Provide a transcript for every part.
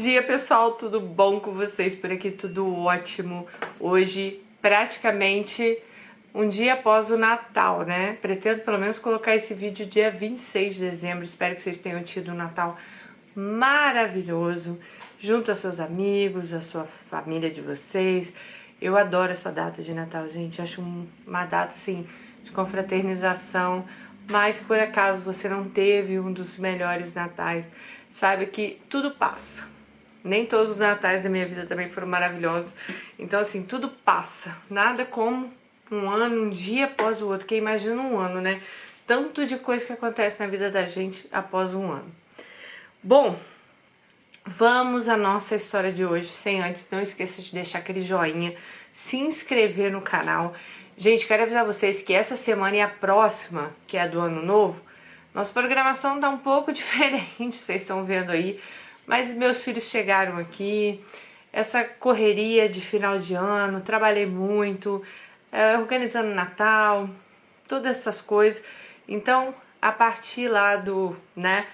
dia, pessoal, tudo bom com vocês? Por aqui tudo ótimo. Hoje, praticamente um dia após o Natal, né? Pretendo pelo menos colocar esse vídeo dia 26 de dezembro. Espero que vocês tenham tido um Natal maravilhoso, junto a seus amigos, a sua família de vocês. Eu adoro essa data de Natal, gente. Acho uma data assim de confraternização. Mas por acaso você não teve um dos melhores natais, saiba que tudo passa nem todos os natais da minha vida também foram maravilhosos. Então, assim, tudo passa. Nada como um ano, um dia após o outro. Que imagina um ano, né? Tanto de coisa que acontece na vida da gente após um ano. Bom, vamos à nossa história de hoje. Sem antes, não esqueça de deixar aquele joinha, se inscrever no canal. Gente, quero avisar vocês que essa semana e a próxima, que é a do ano novo, nossa programação tá um pouco diferente, vocês estão vendo aí. Mas meus filhos chegaram aqui, essa correria de final de ano, trabalhei muito, é, organizando Natal, todas essas coisas. Então, a partir lá do, né,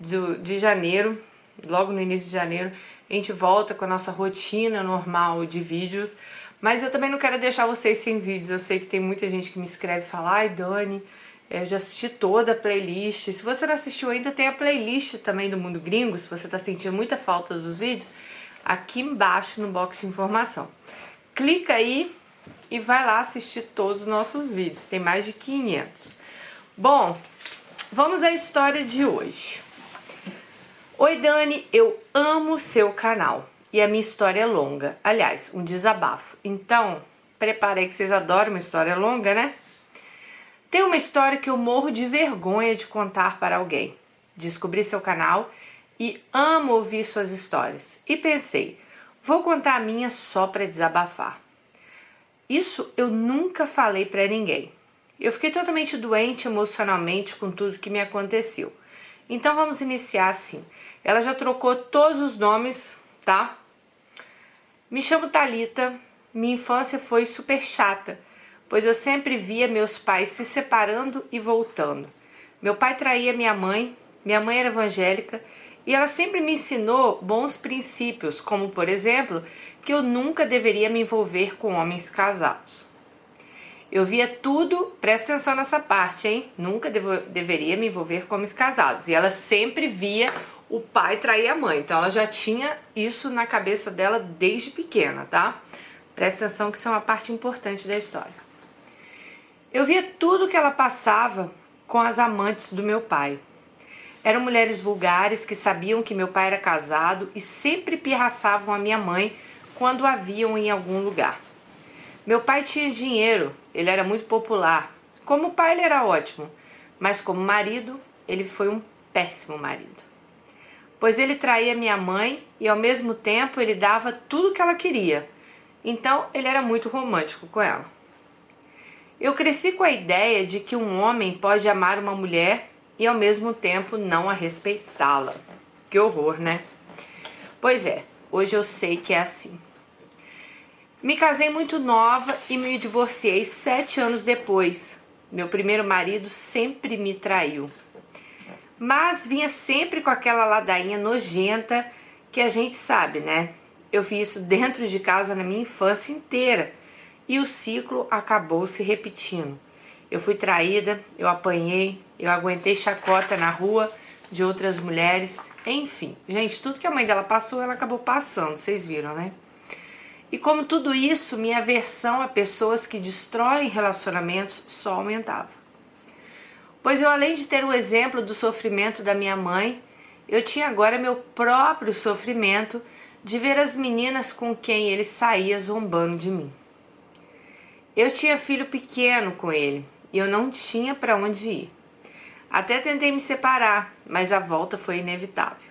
do, de janeiro, logo no início de janeiro, a gente volta com a nossa rotina normal de vídeos. Mas eu também não quero deixar vocês sem vídeos. Eu sei que tem muita gente que me escreve e fala, ai Dani, eu já assisti toda a playlist. Se você não assistiu ainda, tem a playlist também do Mundo Gringo. Se você está sentindo muita falta dos vídeos, aqui embaixo no box de informação. Clica aí e vai lá assistir todos os nossos vídeos. Tem mais de 500. Bom, vamos à história de hoje. Oi Dani, eu amo seu canal e a minha história é longa. Aliás, um desabafo. Então, preparei que vocês adoram uma história longa, né? Tem uma história que eu morro de vergonha de contar para alguém. Descobri seu canal e amo ouvir suas histórias. E pensei, vou contar a minha só para desabafar. Isso eu nunca falei para ninguém. Eu fiquei totalmente doente emocionalmente com tudo que me aconteceu. Então vamos iniciar assim. Ela já trocou todos os nomes, tá? Me chamo Talita. Minha infância foi super chata pois eu sempre via meus pais se separando e voltando. Meu pai traía minha mãe, minha mãe era evangélica e ela sempre me ensinou bons princípios, como por exemplo, que eu nunca deveria me envolver com homens casados. Eu via tudo, presta atenção nessa parte, hein? Nunca devo, deveria me envolver com homens casados. E ela sempre via o pai trair a mãe. Então ela já tinha isso na cabeça dela desde pequena, tá? Presta atenção que isso é uma parte importante da história. Eu via tudo que ela passava com as amantes do meu pai. Eram mulheres vulgares que sabiam que meu pai era casado e sempre pirraçavam a minha mãe quando a viam em algum lugar. Meu pai tinha dinheiro, ele era muito popular. Como pai, ele era ótimo, mas como marido, ele foi um péssimo marido. Pois ele traía minha mãe e ao mesmo tempo ele dava tudo que ela queria. Então ele era muito romântico com ela. Eu cresci com a ideia de que um homem pode amar uma mulher e ao mesmo tempo não a respeitá-la. Que horror, né? Pois é, hoje eu sei que é assim. Me casei muito nova e me divorciei sete anos depois. Meu primeiro marido sempre me traiu. Mas vinha sempre com aquela ladainha nojenta que a gente sabe, né? Eu vi isso dentro de casa na minha infância inteira e o ciclo acabou se repetindo. Eu fui traída, eu apanhei, eu aguentei chacota na rua de outras mulheres, enfim. Gente, tudo que a mãe dela passou, ela acabou passando, vocês viram, né? E como tudo isso, minha aversão a pessoas que destroem relacionamentos só aumentava. Pois eu, além de ter um exemplo do sofrimento da minha mãe, eu tinha agora meu próprio sofrimento de ver as meninas com quem ele saía zombando de mim. Eu tinha filho pequeno com ele e eu não tinha para onde ir. Até tentei me separar, mas a volta foi inevitável.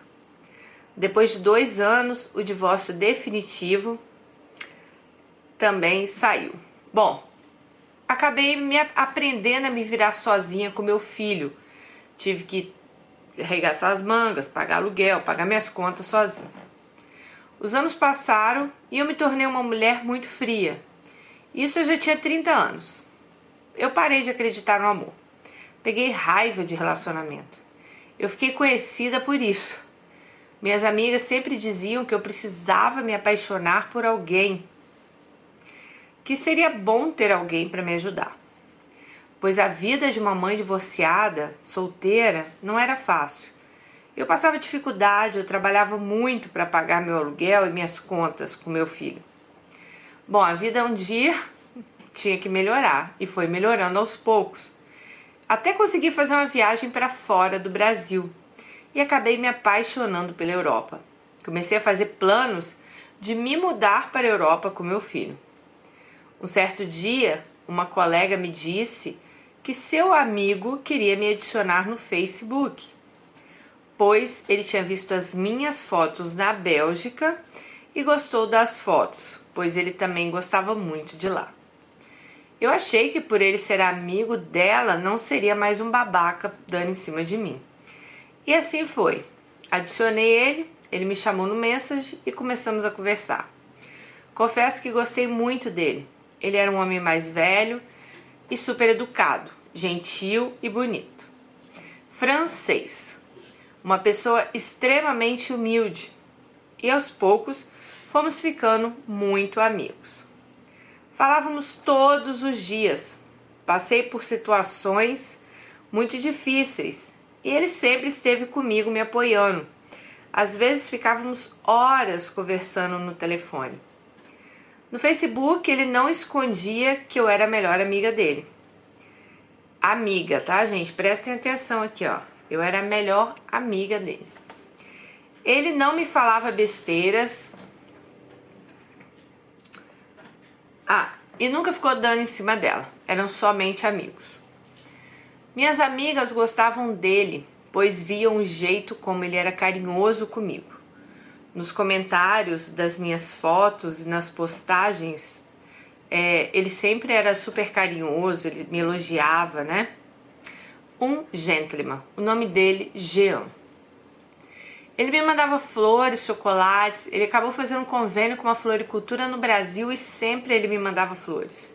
Depois de dois anos, o divórcio definitivo também saiu. Bom, acabei me aprendendo a me virar sozinha com meu filho. Tive que arregaçar as mangas, pagar aluguel, pagar minhas contas sozinha. Os anos passaram e eu me tornei uma mulher muito fria, isso eu já tinha 30 anos. Eu parei de acreditar no amor. Peguei raiva de relacionamento. Eu fiquei conhecida por isso. Minhas amigas sempre diziam que eu precisava me apaixonar por alguém, que seria bom ter alguém para me ajudar, pois a vida de uma mãe divorciada, solteira, não era fácil. Eu passava dificuldade, eu trabalhava muito para pagar meu aluguel e minhas contas com meu filho. Bom, a vida um dia tinha que melhorar e foi melhorando aos poucos. Até consegui fazer uma viagem para fora do Brasil e acabei me apaixonando pela Europa. Comecei a fazer planos de me mudar para a Europa com meu filho. Um certo dia, uma colega me disse que seu amigo queria me adicionar no Facebook, pois ele tinha visto as minhas fotos na Bélgica e gostou das fotos, pois ele também gostava muito de lá. Eu achei que por ele ser amigo dela não seria mais um babaca dando em cima de mim. E assim foi. Adicionei ele, ele me chamou no message e começamos a conversar. Confesso que gostei muito dele. Ele era um homem mais velho e super educado, gentil e bonito. Francês. Uma pessoa extremamente humilde. E aos poucos fomos ficando muito amigos. Falávamos todos os dias. Passei por situações muito difíceis e ele sempre esteve comigo me apoiando. Às vezes ficávamos horas conversando no telefone. No Facebook ele não escondia que eu era a melhor amiga dele. Amiga, tá, gente? Prestem atenção aqui, ó. Eu era a melhor amiga dele. Ele não me falava besteiras. Ah, e nunca ficou dando em cima dela. Eram somente amigos. Minhas amigas gostavam dele, pois viam o jeito como ele era carinhoso comigo. Nos comentários das minhas fotos e nas postagens, é, ele sempre era super carinhoso, ele me elogiava, né? Um gentleman, o nome dele, Jean. Ele me mandava flores, chocolates, ele acabou fazendo um convênio com uma floricultura no Brasil e sempre ele me mandava flores.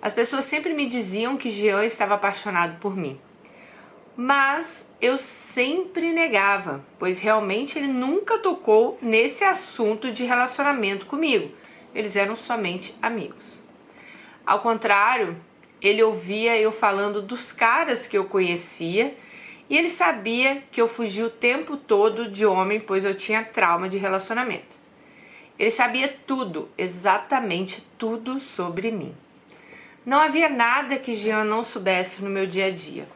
As pessoas sempre me diziam que Jean estava apaixonado por mim. Mas eu sempre negava, pois realmente ele nunca tocou nesse assunto de relacionamento comigo. Eles eram somente amigos. Ao contrário, ele ouvia eu falando dos caras que eu conhecia e ele sabia que eu fugia o tempo todo de homem, pois eu tinha trauma de relacionamento. Ele sabia tudo, exatamente tudo sobre mim. Não havia nada que Jean não soubesse no meu dia a dia.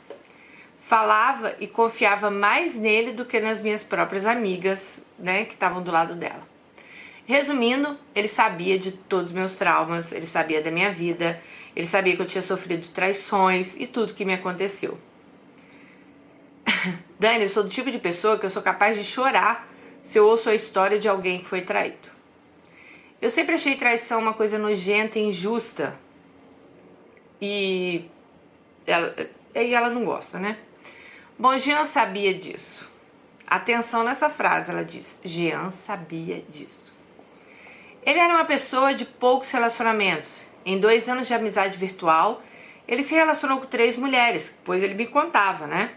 Falava e confiava mais nele do que nas minhas próprias amigas, né, que estavam do lado dela. Resumindo, ele sabia de todos os meus traumas, ele sabia da minha vida, ele sabia que eu tinha sofrido traições e tudo que me aconteceu. Dani, eu sou do tipo de pessoa que eu sou capaz de chorar se eu ouço a história de alguém que foi traído. Eu sempre achei traição uma coisa nojenta e injusta, e ela, e ela não gosta, né? Bom, Jean sabia disso. Atenção nessa frase, ela diz: Jean sabia disso. Ele era uma pessoa de poucos relacionamentos. Em dois anos de amizade virtual, ele se relacionou com três mulheres, pois ele me contava, né?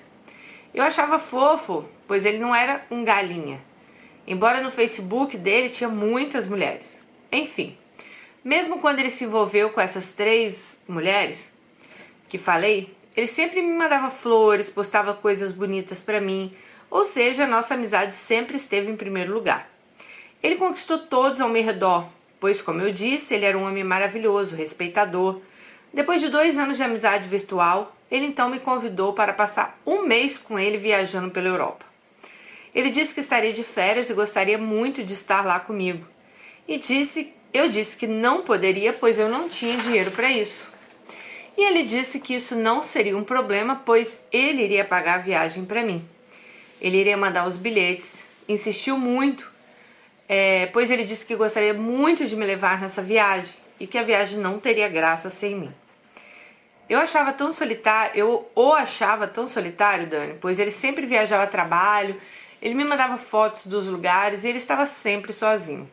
Eu achava fofo, pois ele não era um galinha. Embora no Facebook dele tinha muitas mulheres. Enfim, mesmo quando ele se envolveu com essas três mulheres que falei, ele sempre me mandava flores, postava coisas bonitas para mim, ou seja, a nossa amizade sempre esteve em primeiro lugar. Ele conquistou todos ao meu redor, pois, como eu disse, ele era um homem maravilhoso, respeitador. Depois de dois anos de amizade virtual, ele então me convidou para passar um mês com ele viajando pela Europa. Ele disse que estaria de férias e gostaria muito de estar lá comigo. E disse eu disse que não poderia, pois eu não tinha dinheiro para isso. E ele disse que isso não seria um problema, pois ele iria pagar a viagem para mim. Ele iria mandar os bilhetes. Insistiu muito, é, pois ele disse que gostaria muito de me levar nessa viagem e que a viagem não teria graça sem mim. Eu achava tão solitário, eu o achava tão solitário, Dani, pois ele sempre viajava a trabalho, ele me mandava fotos dos lugares e ele estava sempre sozinho.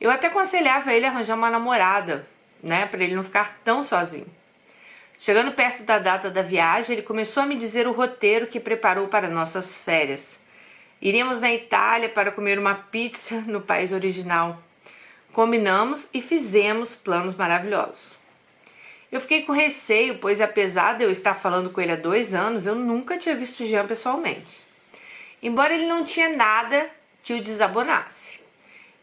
Eu até aconselhava ele a arranjar uma namorada, né, para ele não ficar tão sozinho. Chegando perto da data da viagem, ele começou a me dizer o roteiro que preparou para nossas férias. Iríamos na Itália para comer uma pizza no país original. Combinamos e fizemos planos maravilhosos. Eu fiquei com receio, pois apesar de eu estar falando com ele há dois anos, eu nunca tinha visto Jean pessoalmente. Embora ele não tinha nada que o desabonasse.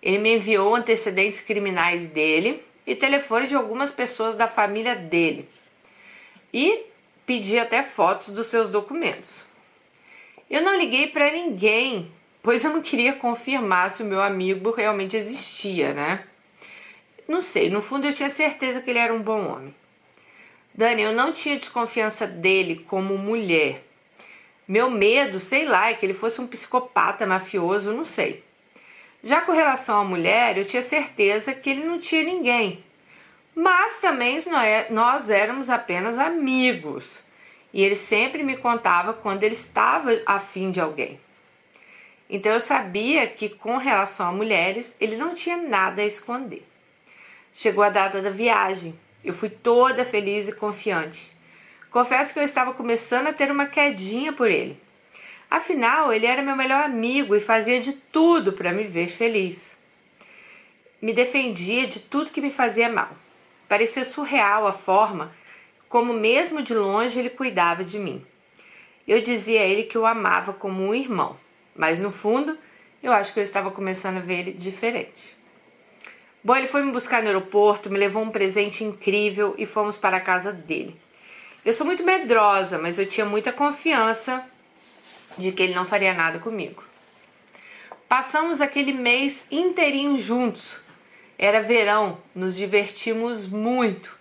Ele me enviou antecedentes criminais dele e telefone de algumas pessoas da família dele. E pedi até fotos dos seus documentos. Eu não liguei para ninguém, pois eu não queria confirmar se o meu amigo realmente existia, né? Não sei, no fundo eu tinha certeza que ele era um bom homem. Dani, eu não tinha desconfiança dele como mulher. Meu medo, sei lá, é que ele fosse um psicopata mafioso, não sei. Já com relação à mulher, eu tinha certeza que ele não tinha ninguém. Mas também nós éramos apenas amigos. E ele sempre me contava quando ele estava afim de alguém. Então eu sabia que com relação a mulheres, ele não tinha nada a esconder. Chegou a data da viagem. Eu fui toda feliz e confiante. Confesso que eu estava começando a ter uma quedinha por ele. Afinal, ele era meu melhor amigo e fazia de tudo para me ver feliz. Me defendia de tudo que me fazia mal. Parecia surreal a forma como, mesmo de longe, ele cuidava de mim. Eu dizia a ele que o amava como um irmão, mas no fundo, eu acho que eu estava começando a ver ele diferente. Bom, ele foi me buscar no aeroporto, me levou um presente incrível e fomos para a casa dele. Eu sou muito medrosa, mas eu tinha muita confiança de que ele não faria nada comigo. Passamos aquele mês inteirinho juntos. Era verão, nos divertimos muito.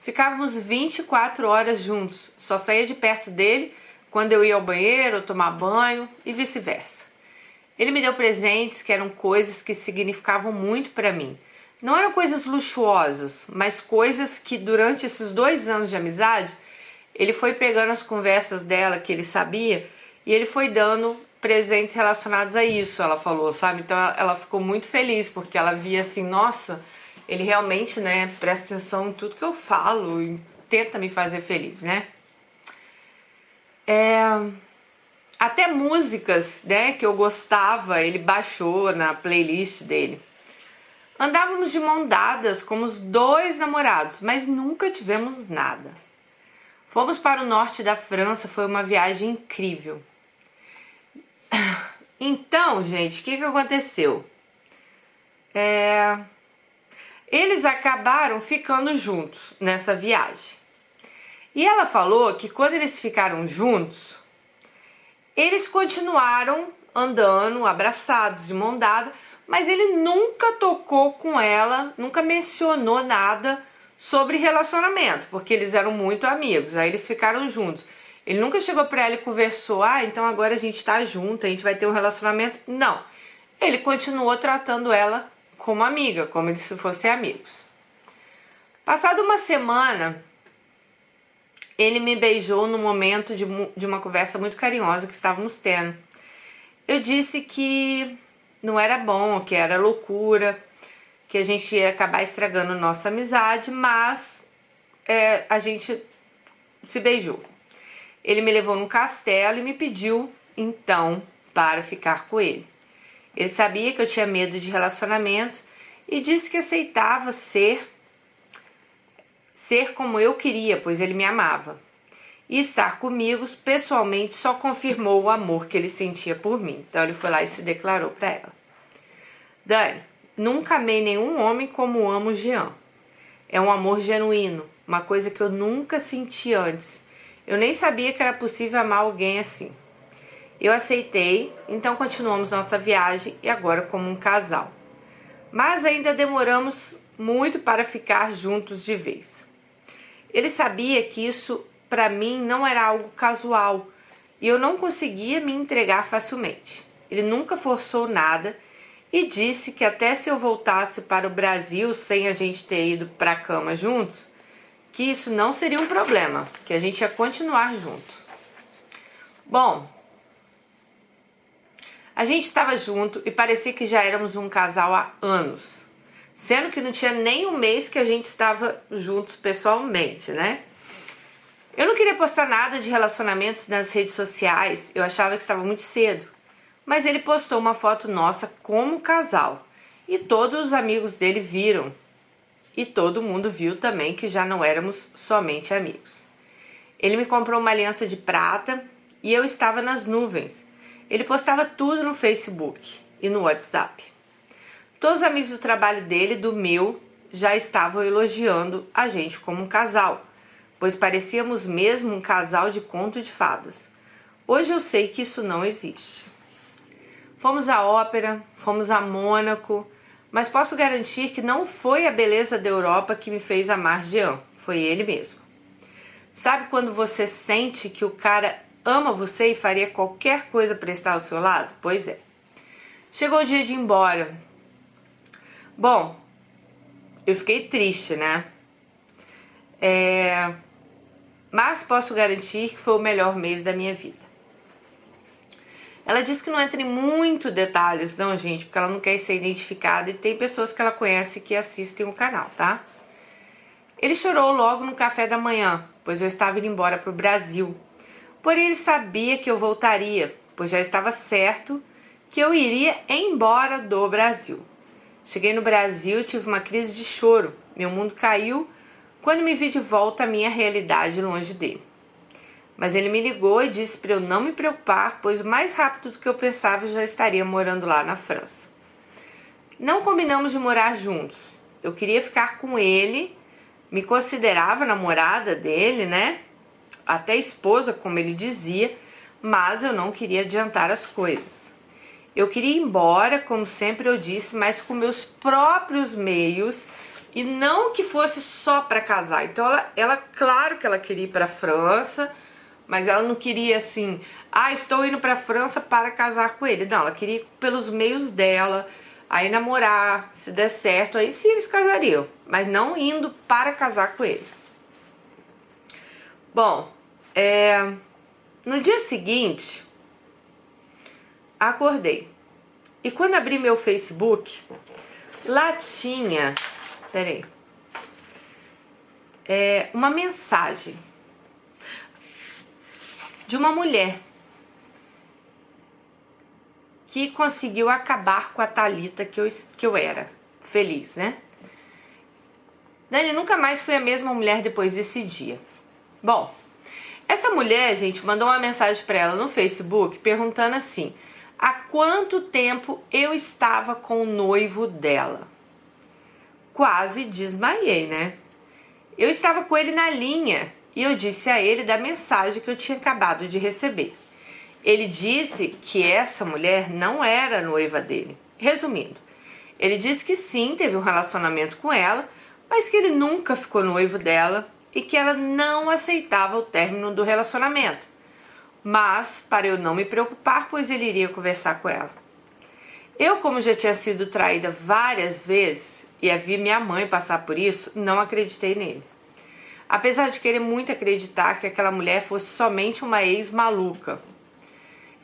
Ficávamos 24 horas juntos, só saía de perto dele quando eu ia ao banheiro, tomar banho e vice-versa. Ele me deu presentes que eram coisas que significavam muito para mim. Não eram coisas luxuosas, mas coisas que durante esses dois anos de amizade ele foi pegando as conversas dela que ele sabia e ele foi dando presentes relacionados a isso, ela falou, sabe? Então ela ficou muito feliz porque ela via assim, nossa, ele realmente, né, presta atenção em tudo que eu falo e tenta me fazer feliz, né? É, até músicas, né, que eu gostava, ele baixou na playlist dele. Andávamos de mão dadas como os dois namorados, mas nunca tivemos nada. Fomos para o norte da França, foi uma viagem incrível. Então, gente, o que, que aconteceu? É, eles acabaram ficando juntos nessa viagem. E ela falou que quando eles ficaram juntos, eles continuaram andando, abraçados, de mão dada, mas ele nunca tocou com ela, nunca mencionou nada sobre relacionamento, porque eles eram muito amigos, aí eles ficaram juntos. Ele nunca chegou para ela e conversou, ah, então agora a gente tá junto, a gente vai ter um relacionamento. Não. Ele continuou tratando ela como amiga, como se fossem amigos. Passada uma semana, ele me beijou no momento de, de uma conversa muito carinhosa que estávamos tendo. Eu disse que não era bom, que era loucura, que a gente ia acabar estragando nossa amizade, mas é, a gente se beijou. Ele me levou num castelo e me pediu então para ficar com ele. Ele sabia que eu tinha medo de relacionamentos e disse que aceitava ser ser como eu queria, pois ele me amava. E estar comigo pessoalmente só confirmou o amor que ele sentia por mim. Então ele foi lá e se declarou para ela. Dani, nunca amei nenhum homem como amo Jean. É um amor genuíno, uma coisa que eu nunca senti antes. Eu nem sabia que era possível amar alguém assim. Eu aceitei, então continuamos nossa viagem e agora como um casal. Mas ainda demoramos muito para ficar juntos de vez. Ele sabia que isso para mim não era algo casual e eu não conseguia me entregar facilmente. Ele nunca forçou nada e disse que até se eu voltasse para o Brasil sem a gente ter ido para a cama juntos, que isso não seria um problema, que a gente ia continuar junto. Bom, a gente estava junto e parecia que já éramos um casal há anos, sendo que não tinha nem um mês que a gente estava juntos pessoalmente, né? Eu não queria postar nada de relacionamentos nas redes sociais, eu achava que estava muito cedo. mas ele postou uma foto nossa como casal e todos os amigos dele viram. E todo mundo viu também que já não éramos somente amigos. Ele me comprou uma aliança de prata e eu estava nas nuvens. Ele postava tudo no Facebook e no WhatsApp. Todos os amigos do trabalho dele, do meu, já estavam elogiando a gente como um casal, pois parecíamos mesmo um casal de conto de fadas. Hoje eu sei que isso não existe. Fomos à ópera, fomos a Mônaco, mas posso garantir que não foi a beleza da Europa que me fez amar Jean, foi ele mesmo. Sabe quando você sente que o cara ama você e faria qualquer coisa para estar ao seu lado? Pois é. Chegou o dia de ir embora. Bom, eu fiquei triste, né? É... Mas posso garantir que foi o melhor mês da minha vida. Ela disse que não entra em muito detalhes, não, gente, porque ela não quer ser identificada e tem pessoas que ela conhece que assistem o canal, tá? Ele chorou logo no café da manhã, pois eu estava indo embora para o Brasil. Porém, ele sabia que eu voltaria, pois já estava certo que eu iria embora do Brasil. Cheguei no Brasil, tive uma crise de choro. Meu mundo caiu quando me vi de volta à minha realidade longe dele. Mas ele me ligou e disse para eu não me preocupar, pois mais rápido do que eu pensava eu já estaria morando lá na França. Não combinamos de morar juntos. Eu queria ficar com ele, me considerava namorada dele, né? Até esposa, como ele dizia, mas eu não queria adiantar as coisas. Eu queria ir embora, como sempre eu disse, mas com meus próprios meios e não que fosse só para casar. Então ela, ela, claro que ela queria ir para a França, mas ela não queria assim, ah, estou indo para a França para casar com ele. Não, ela queria ir pelos meios dela, aí namorar, se der certo, aí sim eles casariam, mas não indo para casar com ele. Bom, é, no dia seguinte, acordei. E quando abri meu Facebook, lá tinha, peraí, é, uma mensagem de uma mulher que conseguiu acabar com a Talita que eu, que eu era. Feliz, né? Dani nunca mais foi a mesma mulher depois desse dia. Bom, essa mulher, gente, mandou uma mensagem para ela no Facebook perguntando assim: há quanto tempo eu estava com o noivo dela? Quase desmaiei, né? Eu estava com ele na linha e eu disse a ele da mensagem que eu tinha acabado de receber. Ele disse que essa mulher não era noiva dele. Resumindo, ele disse que sim, teve um relacionamento com ela, mas que ele nunca ficou noivo dela e que ela não aceitava o término do relacionamento. Mas para eu não me preocupar, pois ele iria conversar com ela. Eu, como já tinha sido traída várias vezes e havia minha mãe passar por isso, não acreditei nele apesar de querer muito acreditar que aquela mulher fosse somente uma ex maluca.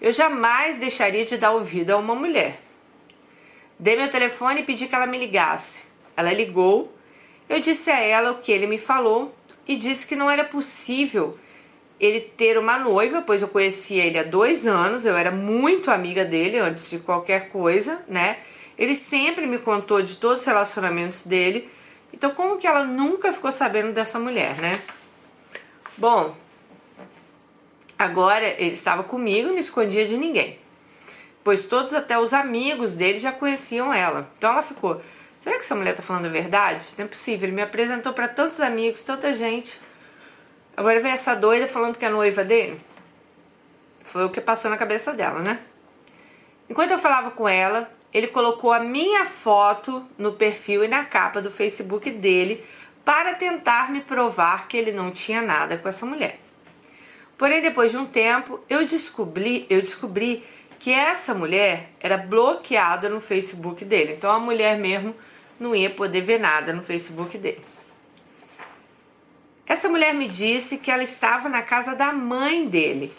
Eu jamais deixaria de dar ouvido a uma mulher. Dei meu telefone e pedi que ela me ligasse. Ela ligou, eu disse a ela o que ele me falou e disse que não era possível ele ter uma noiva, pois eu conhecia ele há dois anos, eu era muito amiga dele antes de qualquer coisa, né? Ele sempre me contou de todos os relacionamentos dele então, como que ela nunca ficou sabendo dessa mulher, né? Bom, agora ele estava comigo e não escondia de ninguém, pois todos, até os amigos dele, já conheciam ela. Então ela ficou: será que essa mulher tá falando a verdade? Não é possível. Ele me apresentou para tantos amigos, tanta gente. Agora vem essa doida falando que é noiva dele. Foi o que passou na cabeça dela, né? Enquanto eu falava com ela, ele colocou a minha foto no perfil e na capa do Facebook dele para tentar me provar que ele não tinha nada com essa mulher. Porém, depois de um tempo, eu descobri, eu descobri que essa mulher era bloqueada no Facebook dele. Então a mulher mesmo não ia poder ver nada no Facebook dele. Essa mulher me disse que ela estava na casa da mãe dele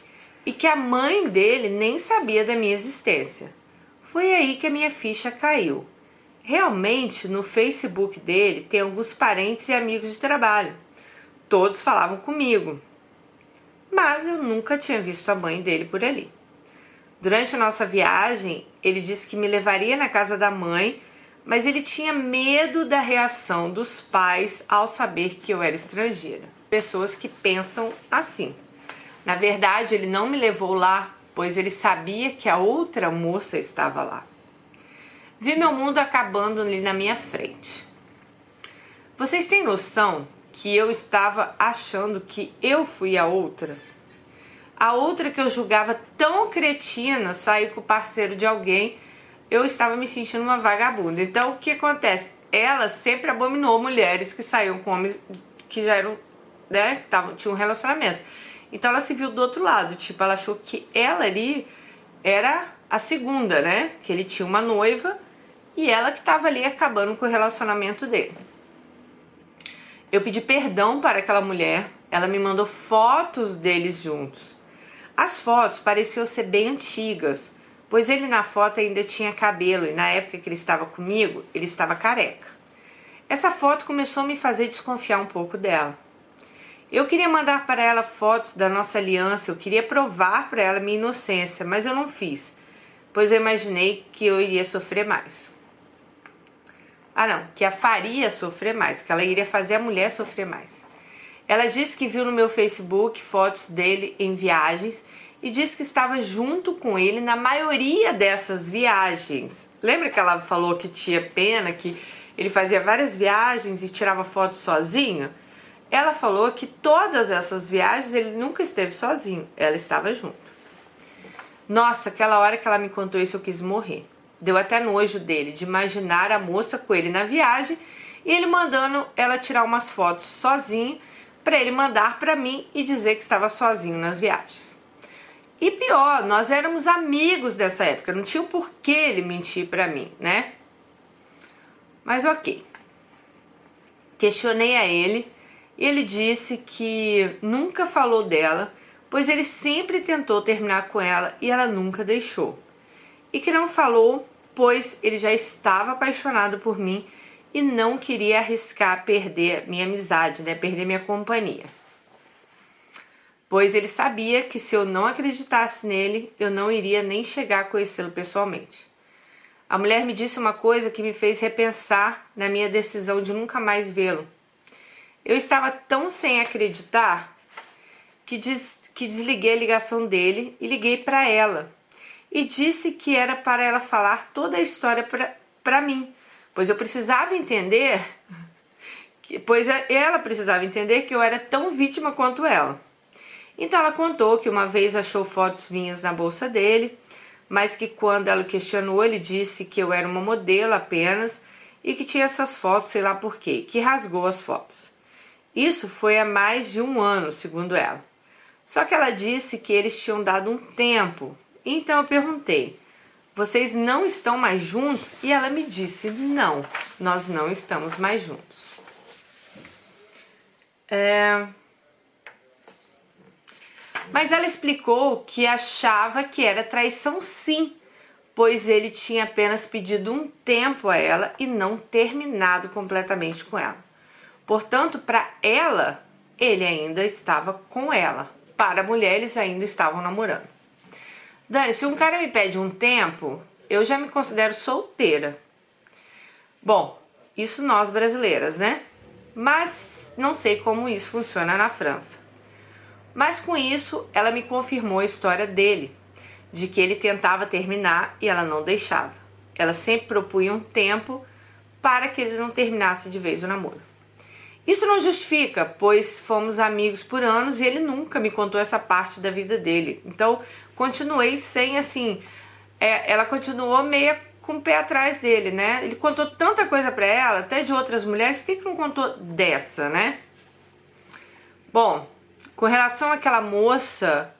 e que a mãe dele nem sabia da minha existência. Foi aí que a minha ficha caiu. Realmente, no Facebook dele tem alguns parentes e amigos de trabalho. Todos falavam comigo, mas eu nunca tinha visto a mãe dele por ali. Durante a nossa viagem, ele disse que me levaria na casa da mãe, mas ele tinha medo da reação dos pais ao saber que eu era estrangeira. Pessoas que pensam assim. Na verdade, ele não me levou lá, pois ele sabia que a outra moça estava lá. Vi meu mundo acabando ali na minha frente. Vocês têm noção que eu estava achando que eu fui a outra? A outra que eu julgava tão cretina sair com o parceiro de alguém, eu estava me sentindo uma vagabunda. Então, o que acontece? Ela sempre abominou mulheres que saíam com homens que já eram, né, que tavam, tinham um relacionamento. Então, ela se viu do outro lado. Tipo, ela achou que ela ali era a segunda, né? Que ele tinha uma noiva e ela que estava ali acabando com o relacionamento dele. Eu pedi perdão para aquela mulher, ela me mandou fotos deles juntos. As fotos pareciam ser bem antigas, pois ele na foto ainda tinha cabelo e na época que ele estava comigo, ele estava careca. Essa foto começou a me fazer desconfiar um pouco dela. Eu queria mandar para ela fotos da nossa aliança, eu queria provar para ela minha inocência, mas eu não fiz, pois eu imaginei que eu iria sofrer mais. Ah, não, que a faria sofrer mais, que ela iria fazer a mulher sofrer mais. Ela disse que viu no meu Facebook fotos dele em viagens e disse que estava junto com ele na maioria dessas viagens. Lembra que ela falou que tinha pena, que ele fazia várias viagens e tirava fotos sozinho? Ela falou que todas essas viagens ele nunca esteve sozinho, ela estava junto. Nossa, aquela hora que ela me contou isso eu quis morrer. Deu até nojo dele de imaginar a moça com ele na viagem e ele mandando ela tirar umas fotos sozinho para ele mandar para mim e dizer que estava sozinho nas viagens. E pior, nós éramos amigos dessa época, não tinha por que ele mentir para mim, né? Mas ok. Questionei a ele ele disse que nunca falou dela, pois ele sempre tentou terminar com ela e ela nunca deixou e que não falou, pois ele já estava apaixonado por mim e não queria arriscar perder minha amizade, né, perder minha companhia. Pois ele sabia que se eu não acreditasse nele, eu não iria nem chegar a conhecê-lo pessoalmente. A mulher me disse uma coisa que me fez repensar na minha decisão de nunca mais vê-lo. Eu estava tão sem acreditar que, des que desliguei a ligação dele e liguei para ela, e disse que era para ela falar toda a história para mim, pois eu precisava entender, pois é, ela precisava entender que eu era tão vítima quanto ela. Então ela contou que uma vez achou fotos minhas na bolsa dele, mas que quando ela questionou, ele disse que eu era uma modelo apenas e que tinha essas fotos, sei lá por quê, que rasgou as fotos. Isso foi há mais de um ano, segundo ela. Só que ela disse que eles tinham dado um tempo então eu perguntei: vocês não estão mais juntos? E ela me disse: não, nós não estamos mais juntos. É... Mas ela explicou que achava que era traição sim, pois ele tinha apenas pedido um tempo a ela e não terminado completamente com ela. Portanto, para ela, ele ainda estava com ela. Para a mulher, eles ainda estavam namorando. Dani, se um cara me pede um tempo, eu já me considero solteira. Bom, isso nós brasileiras, né? Mas não sei como isso funciona na França. Mas com isso, ela me confirmou a história dele, de que ele tentava terminar e ela não deixava. Ela sempre propunha um tempo para que eles não terminassem de vez o namoro. Isso não justifica, pois fomos amigos por anos e ele nunca me contou essa parte da vida dele. Então, continuei sem assim. É, ela continuou meia com o pé atrás dele, né? Ele contou tanta coisa para ela, até de outras mulheres, por que, que não contou dessa, né? Bom, com relação àquela moça,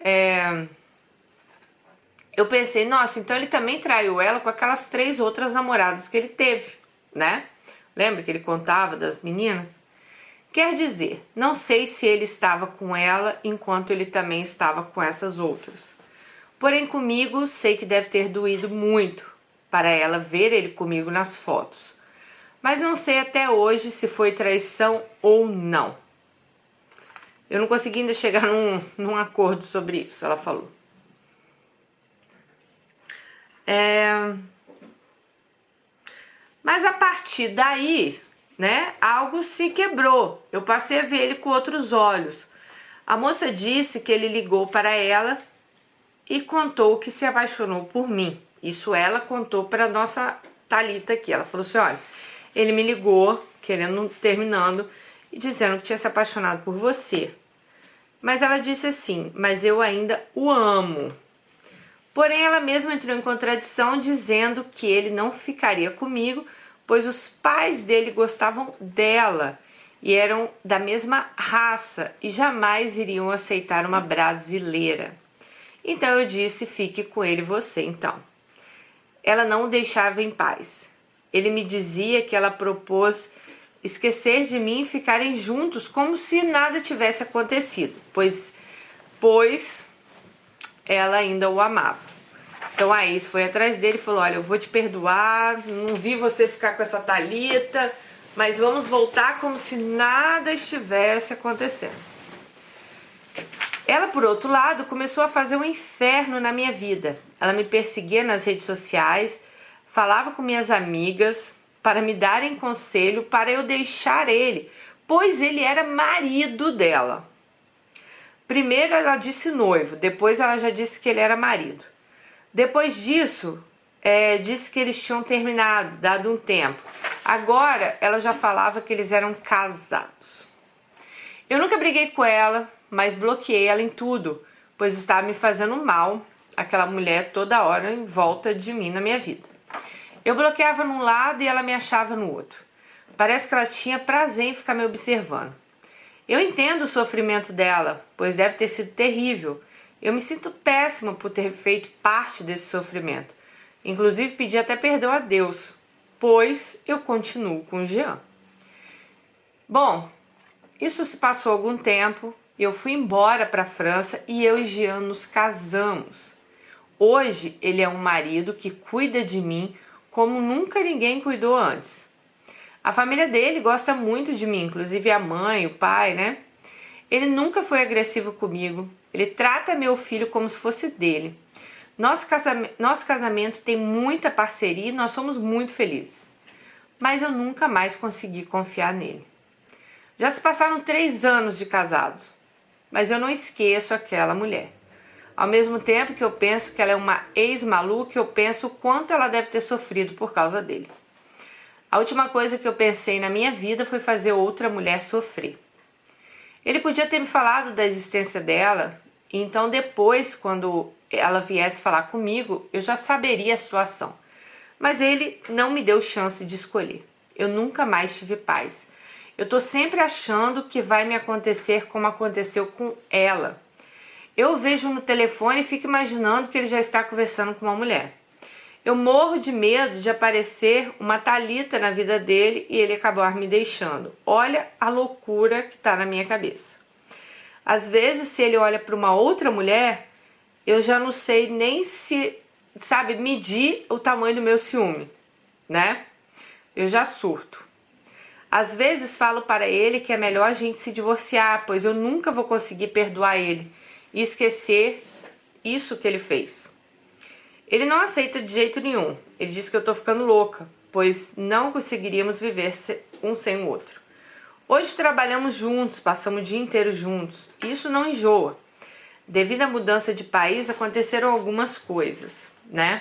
é, eu pensei, nossa, então ele também traiu ela com aquelas três outras namoradas que ele teve, né? Lembra que ele contava das meninas? Quer dizer, não sei se ele estava com ela enquanto ele também estava com essas outras. Porém, comigo sei que deve ter doído muito para ela ver ele comigo nas fotos. Mas não sei até hoje se foi traição ou não. Eu não consegui ainda chegar num, num acordo sobre isso, ela falou. É... Mas a partir daí, né, algo se quebrou. Eu passei a ver ele com outros olhos. A moça disse que ele ligou para ela e contou que se apaixonou por mim. Isso ela contou para nossa Talita aqui. Ela falou assim: "Olha, ele me ligou querendo terminando e dizendo que tinha se apaixonado por você. Mas ela disse assim: "Mas eu ainda o amo". Porém, ela mesma entrou em contradição dizendo que ele não ficaria comigo, pois os pais dele gostavam dela e eram da mesma raça e jamais iriam aceitar uma brasileira. Então eu disse: fique com ele você então. Ela não o deixava em paz. Ele me dizia que ela propôs esquecer de mim e ficarem juntos como se nada tivesse acontecido, pois pois ela ainda o amava. Então a ex foi atrás dele e falou: Olha, eu vou te perdoar, não vi você ficar com essa talita, mas vamos voltar como se nada estivesse acontecendo. Ela, por outro lado, começou a fazer um inferno na minha vida. Ela me perseguia nas redes sociais, falava com minhas amigas para me darem conselho para eu deixar ele, pois ele era marido dela. Primeiro ela disse noivo, depois ela já disse que ele era marido. Depois disso, é, disse que eles tinham terminado, dado um tempo. Agora ela já falava que eles eram casados. Eu nunca briguei com ela, mas bloqueei ela em tudo, pois estava me fazendo mal aquela mulher toda hora em volta de mim na minha vida. Eu bloqueava num lado e ela me achava no outro. Parece que ela tinha prazer em ficar me observando. Eu entendo o sofrimento dela, pois deve ter sido terrível. Eu me sinto péssima por ter feito parte desse sofrimento. Inclusive pedi até perdão a Deus, pois eu continuo com o Jean. Bom, isso se passou algum tempo, eu fui embora para a França e eu e Jean nos casamos. Hoje ele é um marido que cuida de mim como nunca ninguém cuidou antes. A família dele gosta muito de mim, inclusive a mãe, o pai, né? Ele nunca foi agressivo comigo. Ele trata meu filho como se fosse dele. Nosso casamento, nosso casamento tem muita parceria e nós somos muito felizes. Mas eu nunca mais consegui confiar nele. Já se passaram três anos de casados, mas eu não esqueço aquela mulher. Ao mesmo tempo que eu penso que ela é uma ex-maluca, eu penso o quanto ela deve ter sofrido por causa dele. A última coisa que eu pensei na minha vida foi fazer outra mulher sofrer. Ele podia ter me falado da existência dela, então depois, quando ela viesse falar comigo, eu já saberia a situação. Mas ele não me deu chance de escolher. Eu nunca mais tive paz. Eu tô sempre achando que vai me acontecer como aconteceu com ela. Eu vejo no telefone e fico imaginando que ele já está conversando com uma mulher. Eu morro de medo de aparecer uma talita na vida dele e ele acabar me deixando. Olha a loucura que está na minha cabeça. Às vezes, se ele olha para uma outra mulher, eu já não sei nem se, sabe, medir o tamanho do meu ciúme, né? Eu já surto. Às vezes falo para ele que é melhor a gente se divorciar, pois eu nunca vou conseguir perdoar ele e esquecer isso que ele fez. Ele não aceita de jeito nenhum. Ele diz que eu tô ficando louca, pois não conseguiríamos viver um sem o outro. Hoje trabalhamos juntos, passamos o dia inteiro juntos. Isso não enjoa. Devido à mudança de país, aconteceram algumas coisas, né?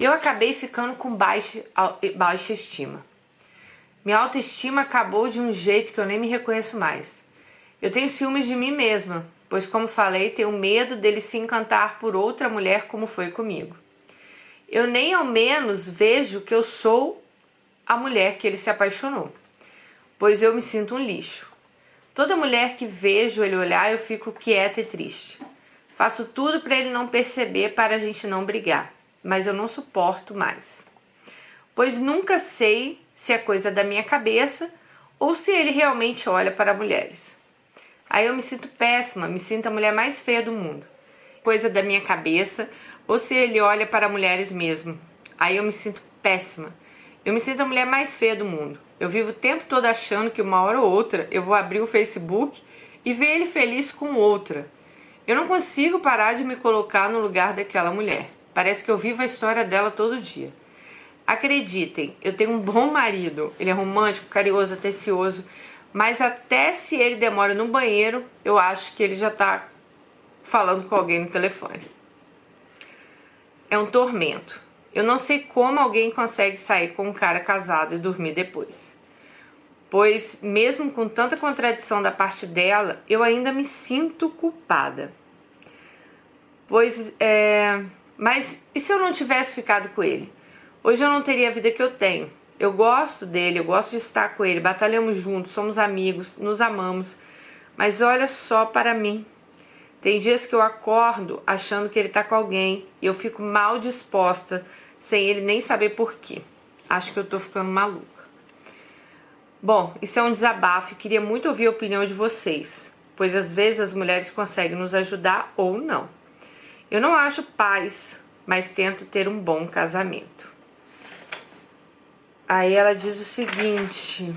Eu acabei ficando com baixa, baixa estima. Minha autoestima acabou de um jeito que eu nem me reconheço mais. Eu tenho ciúmes de mim mesma, pois, como falei, tenho medo dele se encantar por outra mulher como foi comigo. Eu nem ao menos vejo que eu sou a mulher que ele se apaixonou, pois eu me sinto um lixo. Toda mulher que vejo ele olhar, eu fico quieta e triste. Faço tudo para ele não perceber, para a gente não brigar, mas eu não suporto mais. Pois nunca sei se é coisa da minha cabeça ou se ele realmente olha para mulheres. Aí eu me sinto péssima, me sinto a mulher mais feia do mundo. Coisa da minha cabeça, ou se ele olha para mulheres mesmo. Aí eu me sinto péssima. Eu me sinto a mulher mais feia do mundo. Eu vivo o tempo todo achando que uma hora ou outra eu vou abrir o Facebook e ver ele feliz com outra. Eu não consigo parar de me colocar no lugar daquela mulher. Parece que eu vivo a história dela todo dia. Acreditem, eu tenho um bom marido. Ele é romântico, carinhoso, atencioso. Mas até se ele demora no banheiro, eu acho que ele já tá falando com alguém no telefone. É um tormento. Eu não sei como alguém consegue sair com um cara casado e dormir depois. Pois, mesmo com tanta contradição da parte dela, eu ainda me sinto culpada. Pois, é. Mas e se eu não tivesse ficado com ele? Hoje eu não teria a vida que eu tenho. Eu gosto dele, eu gosto de estar com ele, batalhamos juntos, somos amigos, nos amamos. Mas olha só para mim. Tem dias que eu acordo achando que ele está com alguém e eu fico mal disposta, sem ele nem saber por quê. Acho que eu tô ficando maluca. Bom, isso é um desabafo e queria muito ouvir a opinião de vocês, pois às vezes as mulheres conseguem nos ajudar ou não. Eu não acho paz, mas tento ter um bom casamento. Aí ela diz o seguinte: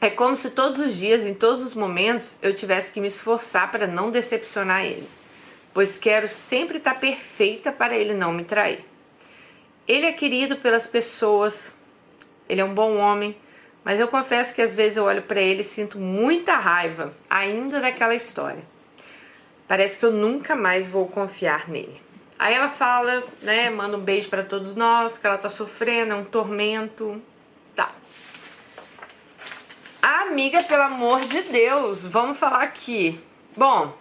É como se todos os dias, em todos os momentos, eu tivesse que me esforçar para não decepcionar ele, pois quero sempre estar perfeita para ele não me trair. Ele é querido pelas pessoas, ele é um bom homem, mas eu confesso que às vezes eu olho para ele e sinto muita raiva ainda daquela história. Parece que eu nunca mais vou confiar nele. Aí ela fala, né, manda um beijo para todos nós, que ela tá sofrendo, é um tormento. Tá. Amiga, pelo amor de Deus, vamos falar aqui. Bom,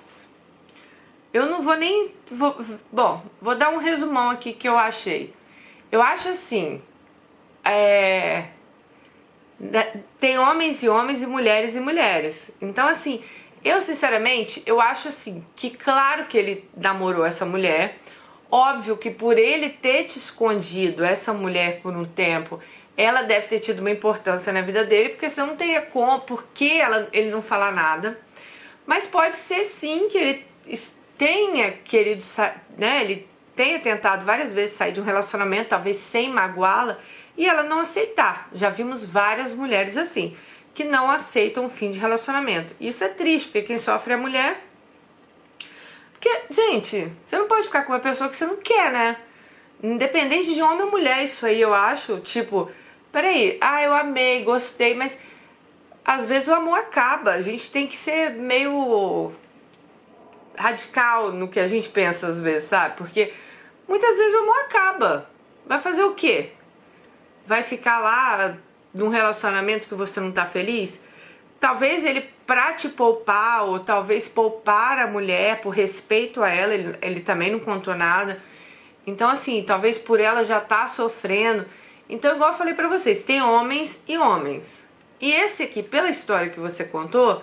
eu não vou nem. Vou, bom, vou dar um resumão aqui que eu achei. Eu acho assim. É, né, tem homens e homens e mulheres e mulheres. Então, assim, eu, sinceramente, eu acho assim que claro que ele namorou essa mulher. Óbvio que por ele ter te escondido essa mulher por um tempo, ela deve ter tido uma importância na vida dele, porque você não teria como, por que ela, ele não falar nada. Mas pode ser sim que ele tenha querido, né? Ele tenha tentado várias vezes sair de um relacionamento, talvez sem magoá-la, e ela não aceitar. Já vimos várias mulheres assim que não aceitam o fim de relacionamento. Isso é triste, porque quem sofre é a mulher. Porque, gente, você não pode ficar com uma pessoa que você não quer, né? Independente de homem ou mulher, isso aí eu acho, tipo, peraí, ah, eu amei, gostei, mas às vezes o amor acaba. A gente tem que ser meio radical no que a gente pensa às vezes, sabe? Porque muitas vezes o amor acaba. Vai fazer o quê? Vai ficar lá num relacionamento que você não tá feliz, talvez ele pra te poupar ou talvez poupar a mulher por respeito a ela, ele, ele também não contou nada. Então assim, talvez por ela já tá sofrendo. Então, igual eu falei para vocês, tem homens e homens. E esse aqui, pela história que você contou,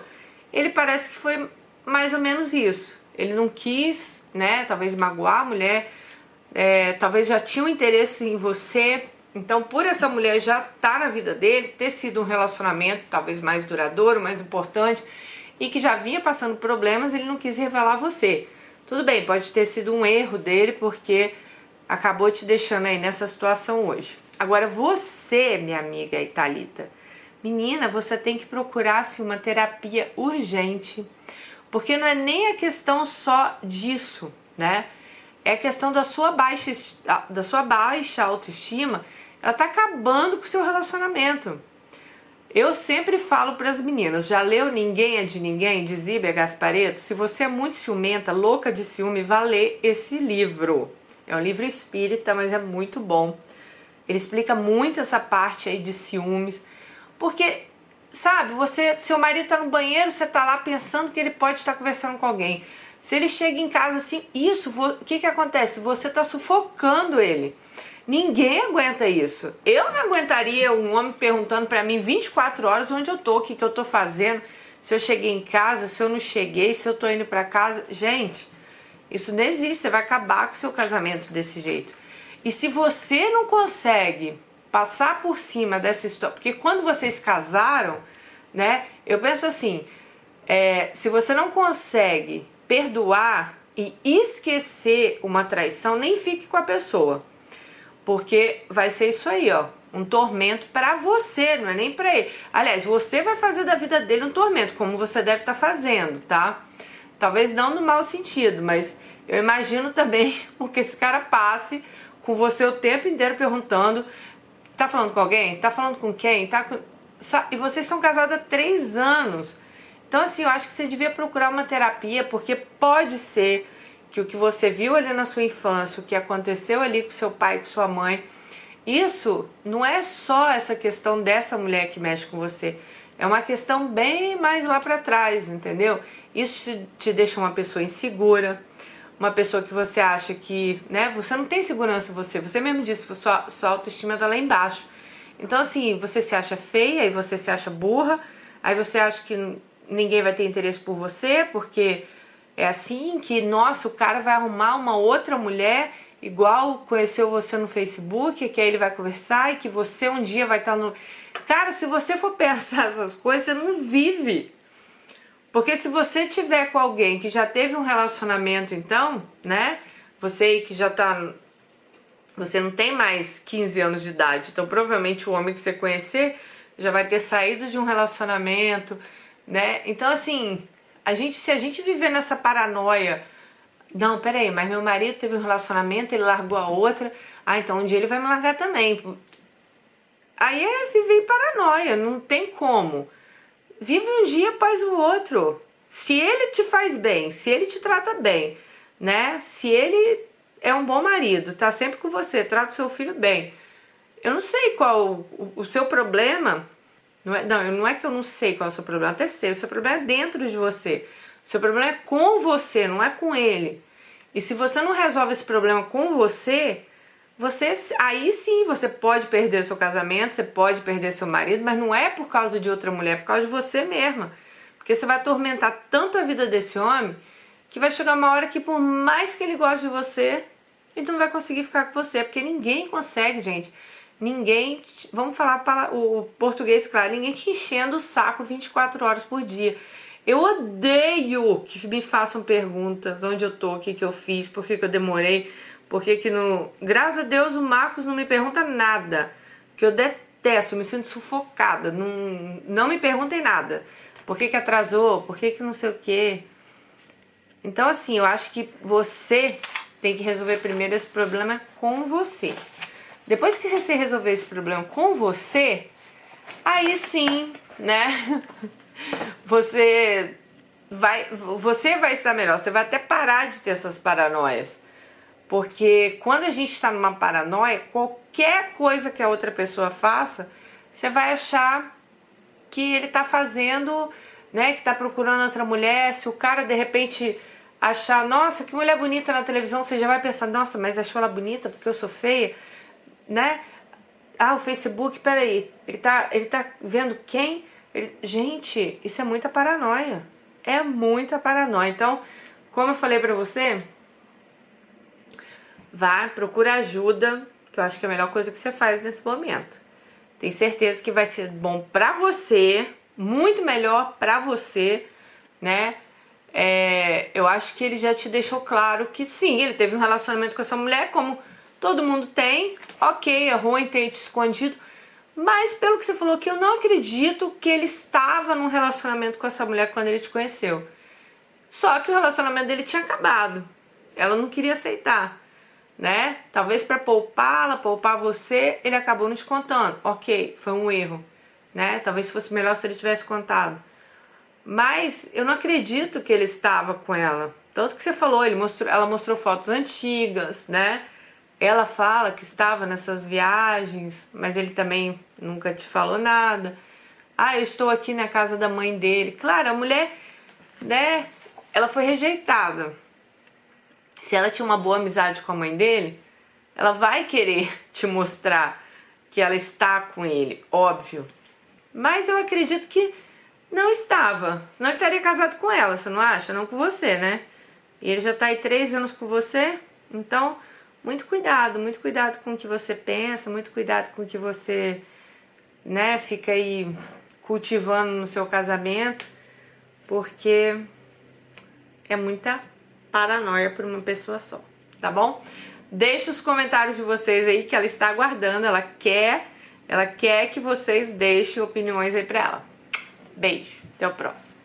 ele parece que foi mais ou menos isso. Ele não quis, né, talvez magoar a mulher, é, talvez já tinha um interesse em você, então, por essa mulher já estar tá na vida dele, ter sido um relacionamento talvez mais duradouro, mais importante, e que já vinha passando problemas, ele não quis revelar você. Tudo bem, pode ter sido um erro dele, porque acabou te deixando aí nessa situação hoje. Agora, você, minha amiga Italita, menina, você tem que procurar assim, uma terapia urgente, porque não é nem a questão só disso, né? É a questão da sua baixa, da sua baixa autoestima ela tá acabando com o seu relacionamento. Eu sempre falo para as meninas, já leu Ninguém é de Ninguém, de Zíbia Gaspareto? Se você é muito ciumenta, louca de ciúme, vá ler esse livro. É um livro espírita, mas é muito bom. Ele explica muito essa parte aí de ciúmes, porque sabe, você, seu marido tá no banheiro, você tá lá pensando que ele pode estar conversando com alguém. Se ele chega em casa assim, isso, o que que acontece? Você tá sufocando ele. Ninguém aguenta isso. Eu não aguentaria um homem perguntando para mim 24 horas onde eu tô, o que, que eu tô fazendo, se eu cheguei em casa, se eu não cheguei, se eu tô indo para casa. Gente, isso não existe. Você vai acabar com o seu casamento desse jeito. E se você não consegue passar por cima dessa história, porque quando vocês casaram, né? Eu penso assim, é, se você não consegue perdoar e esquecer uma traição, nem fique com a pessoa. Porque vai ser isso aí, ó. Um tormento para você, não é nem para ele. Aliás, você vai fazer da vida dele um tormento, como você deve estar tá fazendo, tá? Talvez não no mau sentido, mas eu imagino também porque esse cara passe com você o tempo inteiro perguntando: tá falando com alguém? Tá falando com quem? Tá com... E vocês estão casados há três anos. Então, assim, eu acho que você devia procurar uma terapia, porque pode ser que o que você viu ali na sua infância, o que aconteceu ali com seu pai, com sua mãe, isso não é só essa questão dessa mulher que mexe com você. É uma questão bem mais lá para trás, entendeu? Isso te, te deixa uma pessoa insegura, uma pessoa que você acha que, né, você não tem segurança em você. Você mesmo disse sua, sua autoestima tá lá embaixo. Então, assim, você se acha feia e você se acha burra, aí você acha que ninguém vai ter interesse por você, porque é assim que, nossa, o cara vai arrumar uma outra mulher igual conheceu você no Facebook, que aí ele vai conversar e que você um dia vai estar no. Cara, se você for pensar essas coisas, você não vive. Porque se você tiver com alguém que já teve um relacionamento, então, né? Você que já tá. Você não tem mais 15 anos de idade, então provavelmente o homem que você conhecer já vai ter saído de um relacionamento né? Então, assim, a gente, se a gente viver nessa paranoia, não, peraí, mas meu marido teve um relacionamento, ele largou a outra, ah, então um dia ele vai me largar também. Aí é viver em paranoia, não tem como. Vive um dia após o outro. Se ele te faz bem, se ele te trata bem, né? Se ele é um bom marido, tá sempre com você, trata o seu filho bem. Eu não sei qual o, o seu problema não é, não, não é que eu não sei qual é o seu problema, até sei. O seu problema é dentro de você. O seu problema é com você, não é com ele. E se você não resolve esse problema com você, você aí sim você pode perder seu casamento, você pode perder seu marido, mas não é por causa de outra mulher, é por causa de você mesma. Porque você vai atormentar tanto a vida desse homem que vai chegar uma hora que por mais que ele goste de você, ele não vai conseguir ficar com você, porque ninguém consegue, gente ninguém, vamos falar o português claro, ninguém te enchendo o saco 24 horas por dia. Eu odeio que me façam perguntas onde eu tô, o que, que eu fiz, por que, que eu demorei, por que, que não. Graças a Deus o Marcos não me pergunta nada. Que eu detesto, me sinto sufocada. Não, não me perguntem nada. Por que, que atrasou? Por que, que não sei o quê? Então, assim, eu acho que você tem que resolver primeiro esse problema com você. Depois que você resolver esse problema com você, aí sim, né? Você vai, você vai estar melhor. Você vai até parar de ter essas paranoias. Porque quando a gente está numa paranoia, qualquer coisa que a outra pessoa faça, você vai achar que ele está fazendo, né? Que está procurando outra mulher. Se o cara de repente achar, nossa, que mulher bonita na televisão, você já vai pensar, nossa, mas achou ela bonita porque eu sou feia né? Ah, o Facebook, peraí, ele tá, ele tá vendo quem? Ele, gente, isso é muita paranoia. É muita paranoia. Então, como eu falei pra você, vá, procura ajuda, que eu acho que é a melhor coisa que você faz nesse momento. Tenho certeza que vai ser bom pra você, muito melhor pra você, né? É, eu acho que ele já te deixou claro que sim, ele teve um relacionamento com essa mulher, como todo mundo tem, ok, é ruim ter te escondido, mas pelo que você falou que eu não acredito que ele estava num relacionamento com essa mulher quando ele te conheceu. Só que o relacionamento dele tinha acabado. Ela não queria aceitar, né? Talvez para poupá-la, poupar você, ele acabou não te contando. OK, foi um erro, né? Talvez fosse melhor se ele tivesse contado. Mas eu não acredito que ele estava com ela. Tanto que você falou, ele mostrou, ela mostrou fotos antigas, né? Ela fala que estava nessas viagens, mas ele também nunca te falou nada. Ah, eu estou aqui na casa da mãe dele. Claro, a mulher, né, ela foi rejeitada. Se ela tinha uma boa amizade com a mãe dele, ela vai querer te mostrar que ela está com ele, óbvio. Mas eu acredito que não estava. Senão ele estaria casado com ela, você não acha? Não com você, né? E ele já está aí três anos com você, então muito cuidado, muito cuidado com o que você pensa, muito cuidado com o que você, né, fica aí cultivando no seu casamento, porque é muita paranoia por uma pessoa só, tá bom? Deixe os comentários de vocês aí que ela está aguardando, ela quer, ela quer que vocês deixem opiniões aí para ela. Beijo, até o próximo.